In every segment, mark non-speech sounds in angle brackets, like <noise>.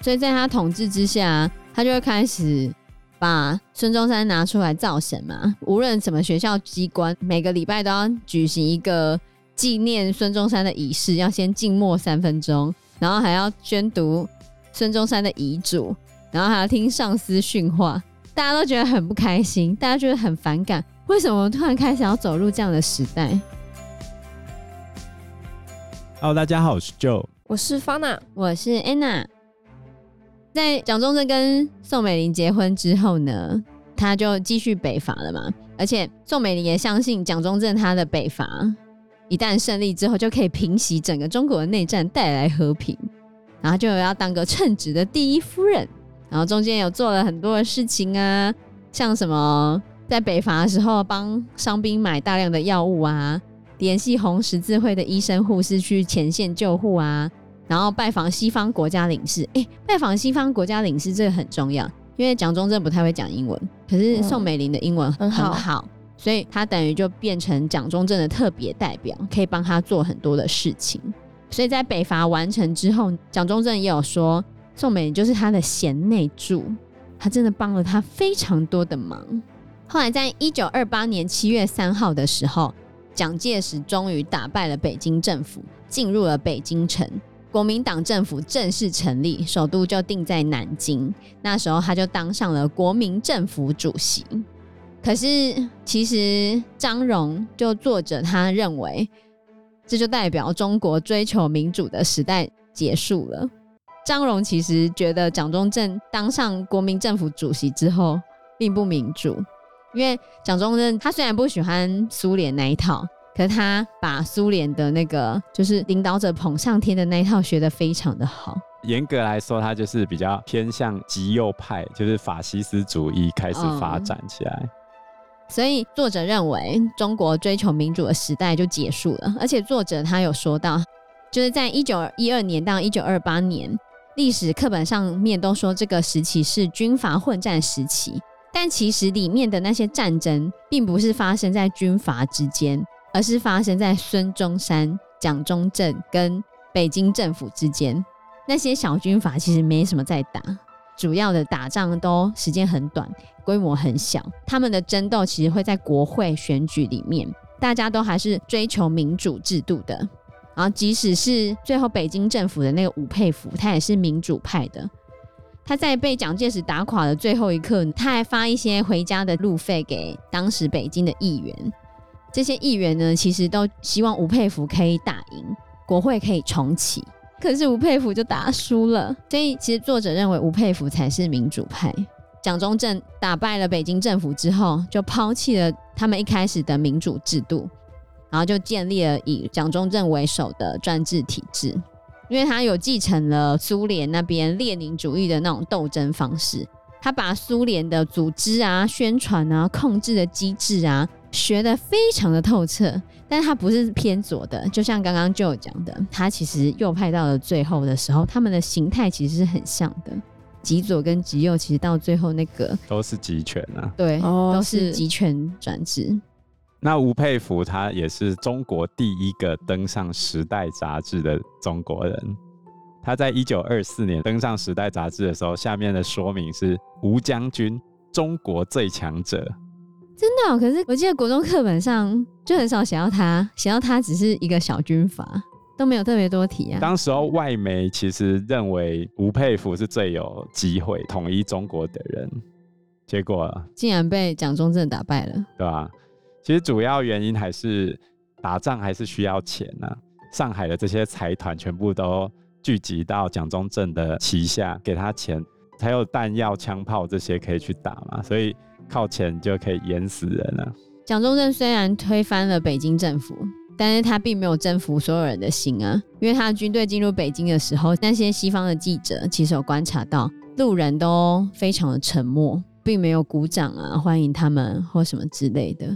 所以在他统治之下，他就会开始把孙中山拿出来造神嘛。无论什么学校机关，每个礼拜都要举行一个纪念孙中山的仪式，要先静默三分钟，然后还要宣读孙中山的遗嘱，然后还要听上司训话。大家都觉得很不开心，大家觉得很反感。为什么突然开始要走入这样的时代？Hello，大家好，我是 Joe，我是 Fana，我是 Anna。在蒋中正跟宋美龄结婚之后呢，他就继续北伐了嘛。而且宋美龄也相信蒋中正他的北伐一旦胜利之后，就可以平息整个中国的内战，带来和平，然后就要当个称职的第一夫人。然后中间有做了很多的事情啊，像什么在北伐的时候帮伤兵买大量的药物啊，联系红十字会的医生护士去前线救护啊，然后拜访西方国家领事。哎，拜访西方国家领事这个很重要，因为蒋中正不太会讲英文，可是宋美龄的英文很好，嗯，很好，所以他等于就变成蒋中正的特别代表，可以帮他做很多的事情。所以在北伐完成之后，蒋中正也有说。宋美龄就是他的贤内助，他真的帮了他非常多的忙。后来在一九二八年七月三号的时候，蒋介石终于打败了北京政府，进入了北京城，国民党政府正式成立，首都就定在南京。那时候他就当上了国民政府主席。可是其实张荣就作者他认为，这就代表中国追求民主的时代结束了。张荣其实觉得蒋中正当上国民政府主席之后并不民主，因为蒋中正他虽然不喜欢苏联那一套，可是他把苏联的那个就是领导者捧上天的那一套学得非常的好。严格来说，他就是比较偏向极右派，就是法西斯主义开始发展起来。嗯。所以作者认为中国追求民主的时代就结束了，而且作者他有说到，就是在一九一二年到一九二八年。历史课本上面都说这个时期是军阀混战时期，但其实里面的那些战争并不是发生在军阀之间，而是发生在孙中山、蒋中正跟北京政府之间。那些小军阀其实没什么在打，主要的打仗都时间很短，规模很小。他们的争斗其实会在国会选举里面，大家都还是追求民主制度的。然后，即使是最后北京政府的那个吴佩孚，他也是民主派的。他在被蒋介石打垮的最后一刻，他还发一些回家的路费给当时北京的议员。这些议员呢，其实都希望吴佩孚可以打赢，国会可以重启。可是吴佩孚就打输了，所以其实作者认为吴佩孚才是民主派。蒋中正打败了北京政府之后，就抛弃了他们一开始的民主制度。然后就建立了以蒋中正为首的专制体制，因为他有继承了苏联那边列宁主义的那种斗争方式，他把苏联的组织啊、宣传啊、控制的机制啊学得非常的透彻，但他不是偏左的，就像刚刚就有讲的，他其实右派到了最后的时候，他们的形态其实是很像的，极左跟极右其实到最后那个都是极权啊，对，都是极权专制。那吴佩孚他也是中国第一个登上《时代》杂志的中国人。他在一九二四年登上《时代》杂志的时候，下面的说明是“吴将军，中国最强者”。真的哦？可是我记得国中课本上就很少写到他，写到他只是一个小军阀，都没有特别多提啊。当时候外媒其实认为吴佩孚是最有机会统一中国的人，结果竟然被蒋中正打败了，对吧？其实主要原因还是打仗还是需要钱呐、啊。上海的这些财团全部都聚集到蒋中正的旗下，给他钱，才有弹药、枪炮这些可以去打嘛。所以靠钱就可以淹死人了。蒋中正虽然推翻了北京政府，但是他并没有征服所有人的心啊。因为他的军队进入北京的时候，那些西方的记者其实有观察到，路人都非常的沉默，并没有鼓掌啊，欢迎他们或什么之类的。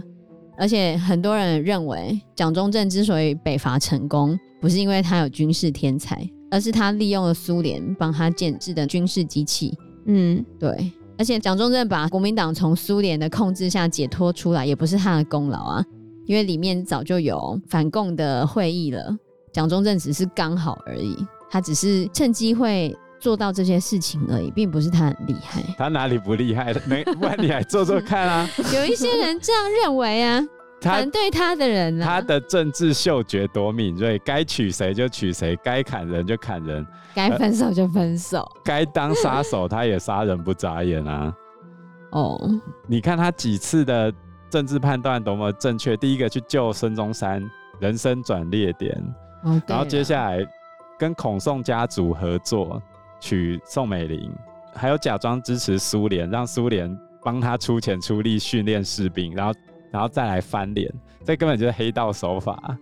而且很多人认为，蒋中正之所以北伐成功，不是因为他有军事天才，而是他利用了苏联帮他建制的军事机器。嗯，对。而且蒋中正把国民党从苏联的控制下解脱出来，也不是他的功劳啊，因为里面早就有反共的会议了。蒋中正只是刚好而已，他只是趁机会做到这些事情而已，并不是他很厉害。他哪里不厉害？<laughs> 没，不然你来做做看啊！<laughs> 有一些人这样认为啊，反对他的人啊，他的政治嗅觉多敏锐，该娶谁就娶谁，该砍人就砍人，该分手就分手，该当杀手他也杀人不眨眼啊！<laughs> 哦，你看他几次的政治判断多么正确，第一个去救孙中山，人生转捩点。哦、然后接下来跟孔宋家族合作，娶宋美龄，还有假装支持苏联，让苏联帮他出钱出力训练士兵，然后然后再来翻脸，这根本就是黑道手法。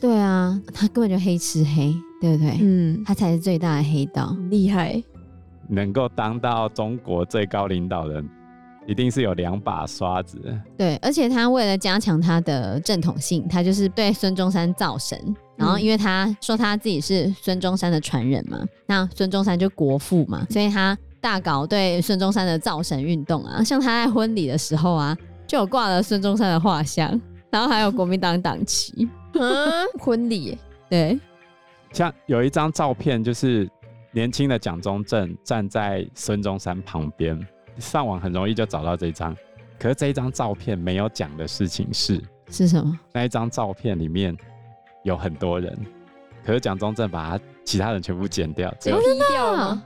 对啊，他根本就黑吃黑，对不对？嗯，他才是最大的黑道，厉害，能够当到中国最高领导人，一定是有两把刷子。对，而且他为了加强他的正统性，他就是对孙中山造神。然后，因为他说他自己是孙中山的传人嘛，那孙中山就国父嘛，所以他大搞对孙中山的造神运动啊。像他在婚礼的时候啊，就有挂了孙中山的画像，然后还有国民党党旗。嗯，<laughs> 婚礼对，像有一张照片，就是年轻的蒋中正站在孙中山旁边，上网很容易就找到这张。可是这一张照片没有讲的事情是是什么？那一张照片里面。有很多人，可是蒋中正把他其他人全部剪掉，只有 P 掉了？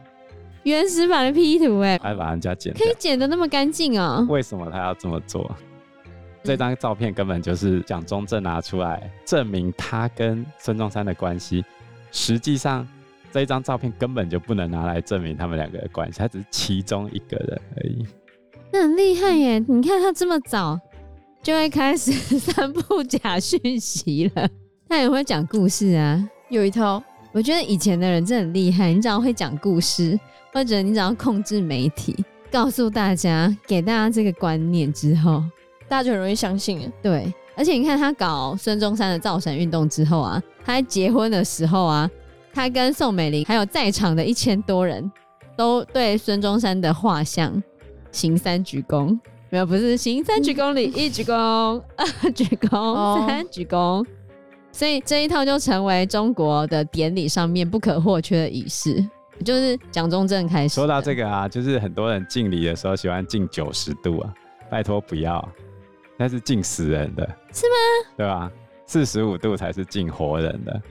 原始版的 P 图哎，还把人家剪掉，可以剪的那么干净哦？为什么他要这么做？这张照片根本就是蒋中正拿出来证明他跟孙中山的关系。实际上，这一张照片根本就不能拿来证明他们两个的关系，他只是其中一个人而已。那很厉害耶！你看他这么早就会开始 <laughs> 散布假讯息了。他也会讲故事啊，有一套。我觉得以前的人真的很厉害，你只要会讲故事，或者你只要控制媒体，告诉大家，给大家这个观念之后，大家就很容易相信。对，而且你看他搞孙中山的造神运动之后啊，他在结婚的时候啊，他跟宋美龄还有在场的一千多人都对孙中山的画像行三鞠躬，没有，不是行三鞠躬礼，一鞠躬，二 <laughs> 鞠躬，三鞠躬。所以这一套就成为中国的典礼上面不可或缺的仪式，就是蒋中正开始。说到这个啊，就是很多人敬礼的时候喜欢敬九十度啊，拜托不要，那是敬死人的，是吗？对吧？四十五度才是敬活人的，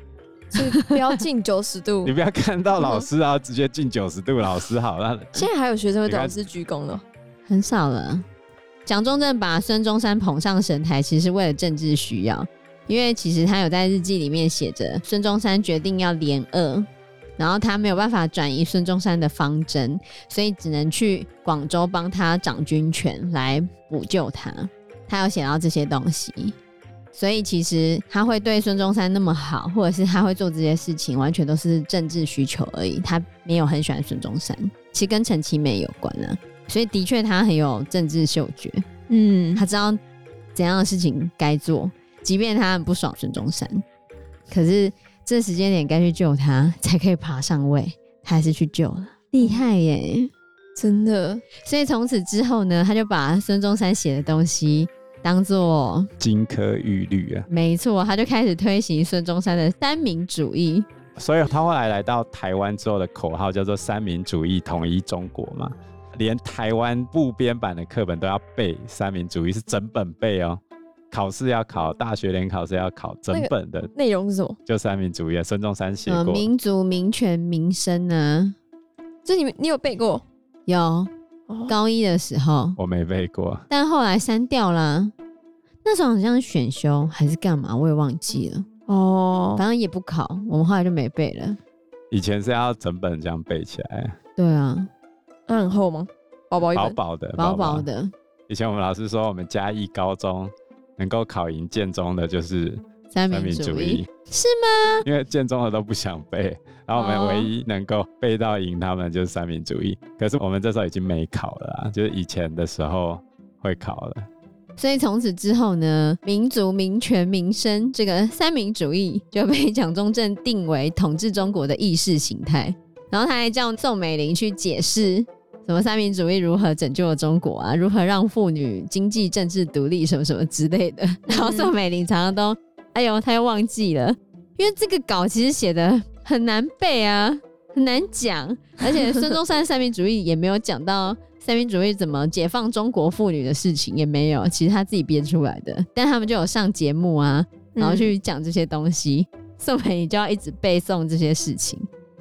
所以不要敬九十度。<laughs> 你不要看到老师然后直接敬九十度，老师好。了现在还有学生会对老师鞠躬的，很少了。蒋中正把孙中山捧上神台，其实是为了政治需要。因为其实他有在日记里面写着，孙中山决定要联俄，然后他没有办法转移孙中山的方针，所以只能去广州帮他掌军权来补救他。他有写到这些东西，所以其实他会对孙中山那么好，或者是他会做这些事情，完全都是政治需求而已。他没有很喜欢孙中山，其实跟陈其美有关啊。所以的确他很有政治嗅觉，嗯，他知道怎样的事情该做。即便他很不爽孙中山，可是这时间点该去救他，才可以爬上位，他还是去救了，厉害耶，真的。所以从此之后呢，他就把孙中山写的东西当做金科玉律啊，没错，他就开始推行孙中山的三民主义。所以他后来来到台湾之后的口号叫做“三民主义，统一中国”嘛，连台湾部编版的课本都要背“三民主义”，是整本背哦。考试要考，大学联考是要考整本的内容是什么？就三民主义，孙中山写过、呃。民族、民权、民生呢？这你你有背过？有，哦、高一的时候我没背过，但后来删掉了。那时候好像是选修还是干嘛，我也忘记了。哦，反正也不考，我们后来就没背了。以前是要整本这样背起来。对啊，那很厚吗？薄薄一薄薄的，薄薄的。以前我们老师说，我们嘉义高中。能够考赢建中的就是三民主义，是吗？因为建中的都不想背，然后我们唯一能够背到赢他们就是三民主义。可是我们这时候已经没考了啊，就是以前的时候会考了。所以从此之后呢，民族、民权、民生这个三民主义就被蒋中正定为统治中国的意识形态。然后他还叫宋美龄去解释。什么三民主义如何拯救了中国啊？如何让妇女经济政治独立什么什么之类的？然后宋美龄常常都，哎呦，他又忘记了。因为这个稿其实写的很难背啊，很难讲，而且孙中山三民主义也没有讲到三民主义怎么解放中国妇女的事情，也没有，其实他自己编出来的。但他们就有上节目啊，然后去讲这些东西，嗯、宋美龄就要一直背诵这些事情。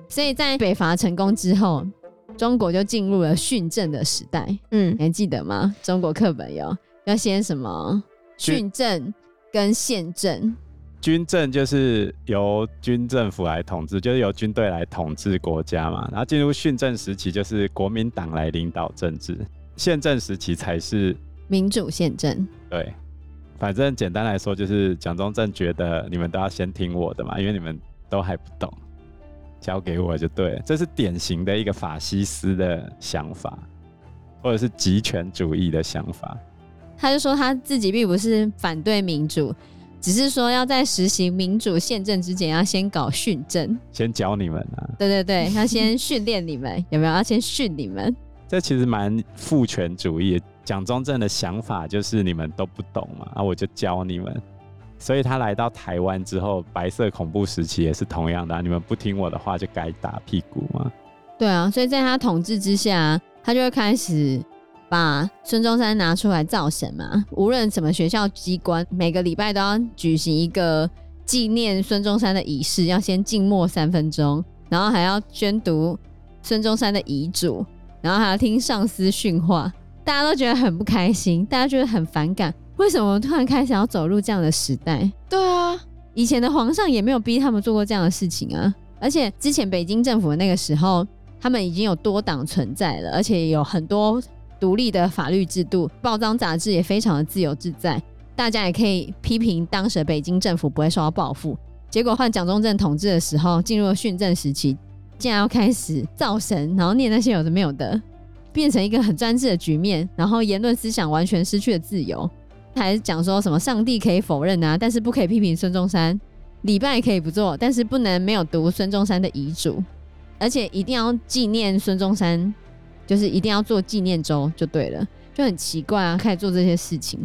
所以在北伐成功之后，中国就进入了训政的时代。嗯，你还记得吗？中国课本有要先什么训政跟宪政。军政就是由军政府来统治，就是由军队来统治国家嘛。然后进入训政时期，就是国民党来领导政治。宪政时期才是民主宪政。对，反正简单来说，就是蒋中正觉得你们都要先听我的嘛，因为你们都还不懂，交给我就对了。这是典型的一个法西斯的想法，或者是极权主义的想法。他就说他自己并不是反对民主。只是说要在实行民主宪政之前，要先搞训政，先教你们啊。对对对，要先训练你们，有没有？要先训你们。这其实蛮父权主义。蒋中正的想法就是你们都不懂嘛，啊，我就教你们。所以他来到台湾之后，白色恐怖时期也是同样的啊，你们不听我的话就该打屁股嘛。对啊，所以在他统治之下，他就会开始。把孙中山拿出来造神嘛，无论什么学校机关，每个礼拜都要举行一个纪念孙中山的仪式，要先静默三分钟，然后还要宣读孙中山的遗嘱，然后还要听上司训话，大家都觉得很不开心，大家觉得很反感，为什么突然开始要走入这样的时代？对啊，以前的皇上也没有逼他们做过这样的事情啊，而且之前北京政府的那个时候，他们已经有多党存在了，而且有很多。独立的法律制度，报章杂志也非常的自由自在，大家也可以批评当时的北京政府不会受到报复。结果换蒋中正统治的时候，进入了训政时期，竟然要开始造神，然后念那些有的没有的，变成一个很专制的局面，然后言论思想完全失去了自由。还讲说什么上帝可以否认啊，但是不可以批评孙中山，礼拜可以不做，但是不能没有读孙中山的遗嘱，而且一定要纪念孙中山。就是一定要做纪念周就对了，就很奇怪啊，开始做这些事情，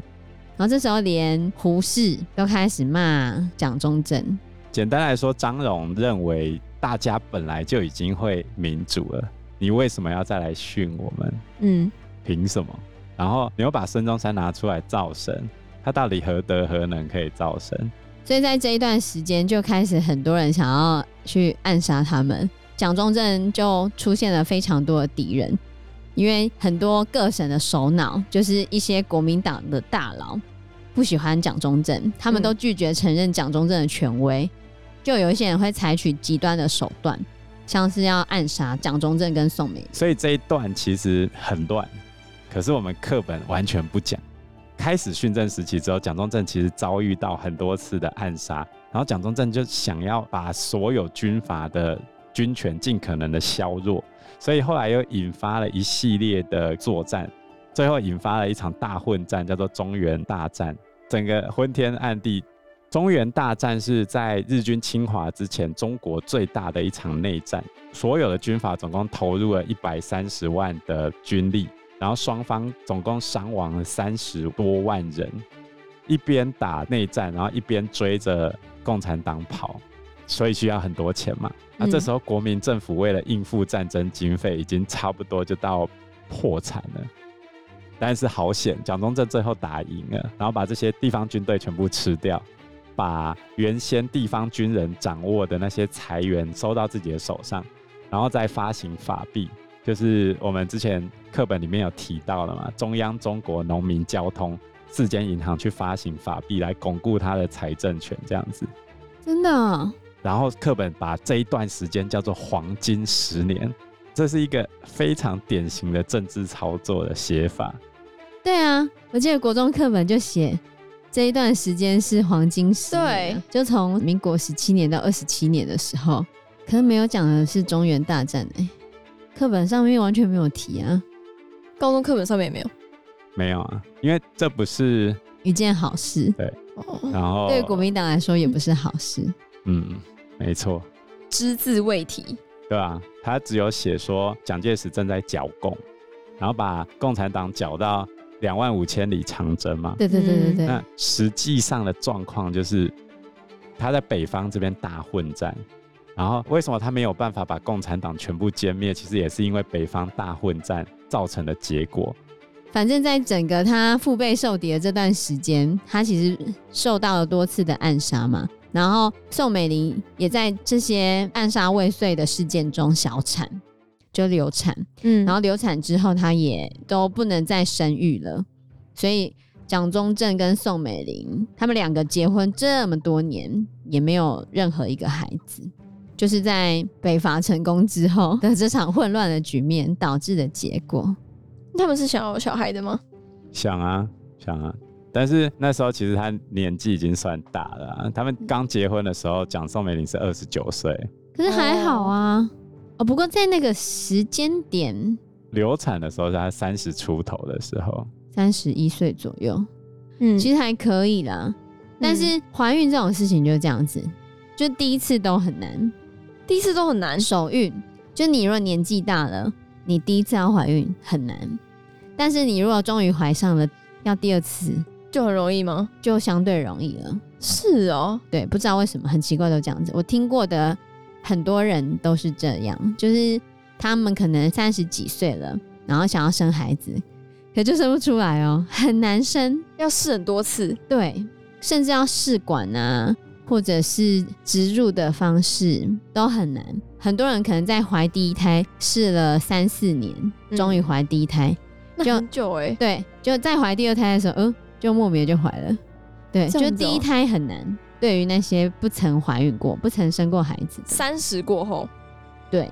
然后这时候连胡适都开始骂蒋中正。简单来说，张荣认为大家本来就已经会民主了，你为什么要再来训我们？嗯，凭什么？然后你又把孙中山拿出来造神，他到底何德何能可以造神？所以在这一段时间就开始很多人想要去暗杀他们，蒋中正就出现了非常多的敌人。因为很多各省的首脑，就是一些国民党的大佬，不喜欢蒋中正，他们都拒绝承认蒋中正的权威，就有一些人会采取极端的手段，像是要暗杀蒋中正跟宋美龄。所以这一段其实很乱，可是我们课本完全不讲。开始训政时期之后，蒋中正其实遭遇到很多次的暗杀，然后蒋中正就想要把所有军阀的军权尽可能的削弱。所以后来又引发了一系列的作战，最后引发了一场大混战，叫做中原大战。整个昏天暗地。中原大战是在日军侵华之前，中国最大的一场内战。所有的军阀总共投入了一百三十万的军力，然后双方总共伤亡了三十多万人。一边打内战，然后一边追着共产党跑。所以需要很多钱嘛？那、啊、这时候国民政府为了应付战争经费，已经差不多就到破产了。但是好险，蒋中正最后打赢了，然后把这些地方军队全部吃掉，把原先地方军人掌握的那些财源收到自己的手上，然后再发行法币，就是我们之前课本里面有提到的嘛，中央、中国、农民、交通四间银行去发行法币来巩固他的财政权，这样子。真的、哦。然后课本把这一段时间叫做“黄金十年”，这是一个非常典型的政治操作的写法。对啊，我记得国中课本就写这一段时间是黄金十年，对，就从民国十七年到二十七年的时候，可是没有讲的是中原大战哎，课本上面完全没有提啊，高中课本上面也没有，没有啊，因为这不是一件好事，对，然后对国民党来说也不是好事。嗯，没错，只字未提，对啊，他只有写说蒋介石正在剿共，然后把共产党剿到两万五千里长征嘛。对对对对对。那实际上的状况就是，他在北方这边大混战，然后为什么他没有办法把共产党全部歼灭？其实也是因为北方大混战造成的结果。反正，在整个他腹背受敌的这段时间，他其实受到了多次的暗杀嘛。然后宋美龄也在这些暗杀未遂的事件中小产，就流产。嗯，然后流产之后，他也都不能再生育了。所以蒋中正跟宋美龄他们两个结婚这么多年，也没有任何一个孩子，就是在北伐成功之后的这场混乱的局面导致的结果。他们是想要有小孩的吗？想啊，想啊。但是那时候其实他年纪已经算大了啊。他们刚结婚的时候，蒋宋美龄是二十九岁。可是还好啊。哦，不过在那个时间点，流产的时候是他三十出头的时候，三十一岁左右。嗯，其实还可以啦。但是怀孕这种事情就是这样子，就第一次都很难，第一次都很难。首孕，就你如果年纪大了，你第一次要怀孕很难。但是你如果终于怀上了，要第二次就很容易吗？就相对容易了。是哦，对，不知道为什么很奇怪都这样子。我听过的很多人都是这样，就是他们可能三十几岁了，然后想要生孩子，可就生不出来哦，很难生，要试很多次，对，甚至要试管啊，或者是植入的方式都很难。很多人可能在怀第一胎试了三四年，终于怀第一胎。嗯就很久哎、欸，对，就在怀第二胎的时候，嗯，就莫名就怀了，对，就第一胎很难。对于那些不曾怀孕过、不曾生过孩子，三十过后，对，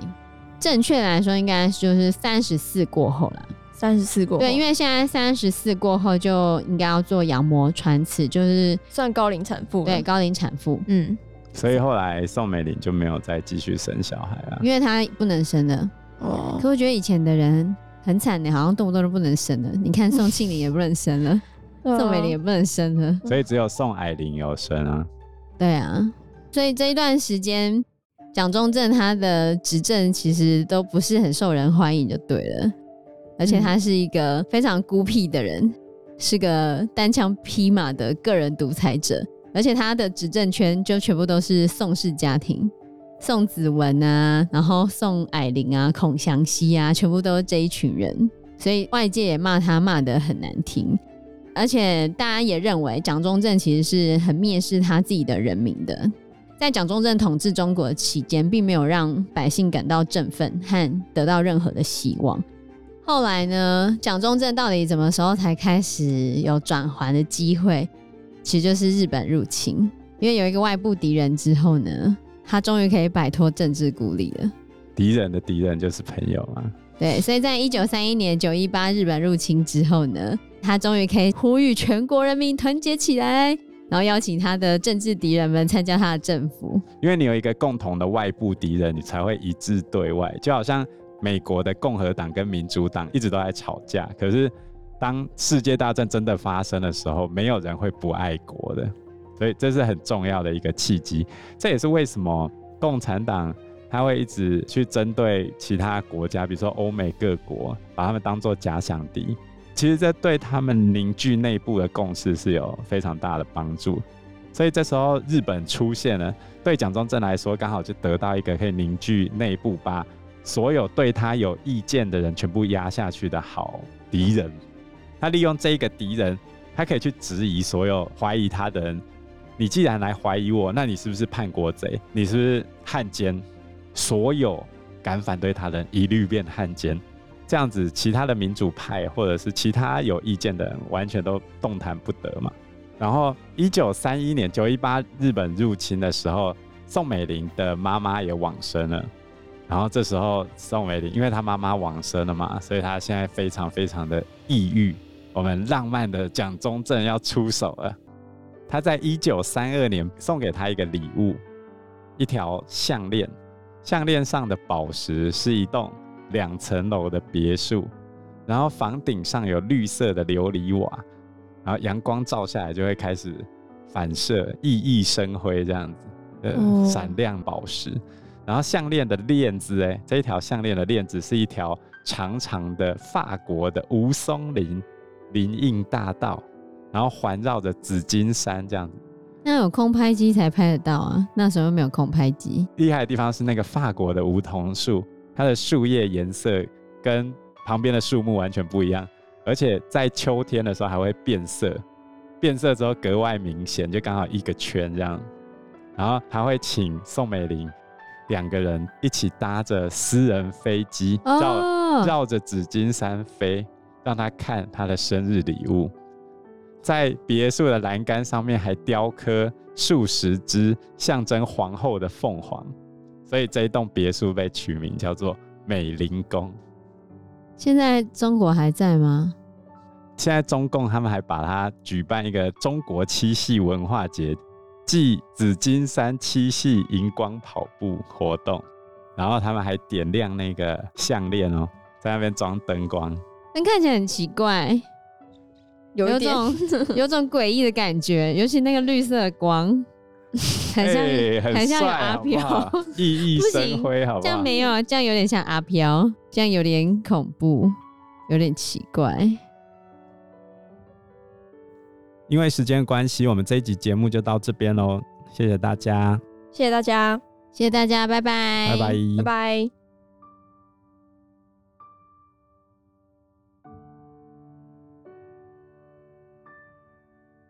正确来说应该就是三十四过后了。三十四过后，对，因为现在三十四过后就应该要做羊膜穿刺，就是算高龄产妇。对，高龄产妇，嗯。所以后来宋美龄就没有再继续生小孩了，因为她不能生了。哦。可我觉得以前的人。很惨的，好像动不动都不能生了。你看宋庆龄也不能生了，<laughs> 宋美龄也不能生了，所以只有宋霭龄有生啊。对啊，所以这一段时间，蒋中正他的执政其实都不是很受人欢迎，就对了。而且他是一个非常孤僻的人，是个单枪匹马的个人独裁者，而且他的执政圈就全部都是宋氏家庭。宋子文啊，然后宋霭龄啊，孔祥熙啊，全部都是这一群人，所以外界也骂他骂得很难听，而且大家也认为蒋中正其实是很蔑视他自己的人民的，在蒋中正统治中国期间，并没有让百姓感到振奋和得到任何的希望。后来呢，蒋中正到底什么时候才开始有转圜的机会？其实就是日本入侵，因为有一个外部敌人之后呢。他终于可以摆脱政治孤立了。敌人的敌人就是朋友嘛。对，所以在一九三一年九一八日本入侵之后呢，他终于可以呼吁全国人民团结起来，然后邀请他的政治敌人们参加他的政府。因为你有一个共同的外部敌人，你才会一致对外。就好像美国的共和党跟民主党一直都在吵架，可是当世界大战真的发生的时候，没有人会不爱国的。所以这是很重要的一个契机，这也是为什么共产党他会一直去针对其他国家，比如说欧美各国，把他们当做假想敌。其实这对他们凝聚内部的共识是有非常大的帮助。所以这时候日本出现了，对蒋中正来说刚好就得到一个可以凝聚内部，把所有对他有意见的人全部压下去的好敌人。他利用这一个敌人，他可以去质疑所有怀疑他的人。你既然来怀疑我，那你是不是叛国贼？你是不是汉奸？所有敢反对他的人一律变汉奸，这样子，其他的民主派或者是其他有意见的人，完全都动弹不得嘛。然后，一九三一年九一八日本入侵的时候，宋美龄的妈妈也往生了。然后这时候，宋美龄因为她妈妈往生了嘛，所以她现在非常非常的抑郁。我们浪漫的蒋中正要出手了。他在一九三二年送给他一个礼物，一条项链，项链上的宝石是一栋两层楼的别墅，然后房顶上有绿色的琉璃瓦，然后阳光照下来就会开始反射，熠熠生辉这样子，呃，闪亮宝石。然后项链的链子，哎，这一条项链的链子是一条长长的法国的吴松林林荫大道。然后环绕着紫金山这样子，那有空拍机才拍得到啊，那时候没有空拍机。厉害的地方是那个法国的梧桐树，它的树叶颜色跟旁边的树木完全不一样，而且在秋天的时候还会变色，变色之后格外明显，就刚好一个圈这样。然后还会请宋美龄两个人一起搭着私人飞机绕绕着紫金山飞，让他看他的生日礼物。在别墅的栏杆上面还雕刻数十只象征皇后的凤凰，所以这一栋别墅被取名叫做美龄宫。现在中国还在吗？现在中共他们还把它举办一个中国七夕文化节，即紫金山七夕荧光跑步活动，然后他们还点亮那个项链哦，在那边装灯光，但看起来很奇怪。有一种有种诡异的感觉，尤其那个绿色的光，很像、欸、很，很像有阿飘，<laughs> 熠熠生辉，好不好？这样没有，这样有点像阿飘，这样有点恐怖，有点奇怪。因为时间关系，我们这一集节目就到这边喽，谢谢大家，谢谢大家，谢谢大家，拜拜，拜拜，拜拜。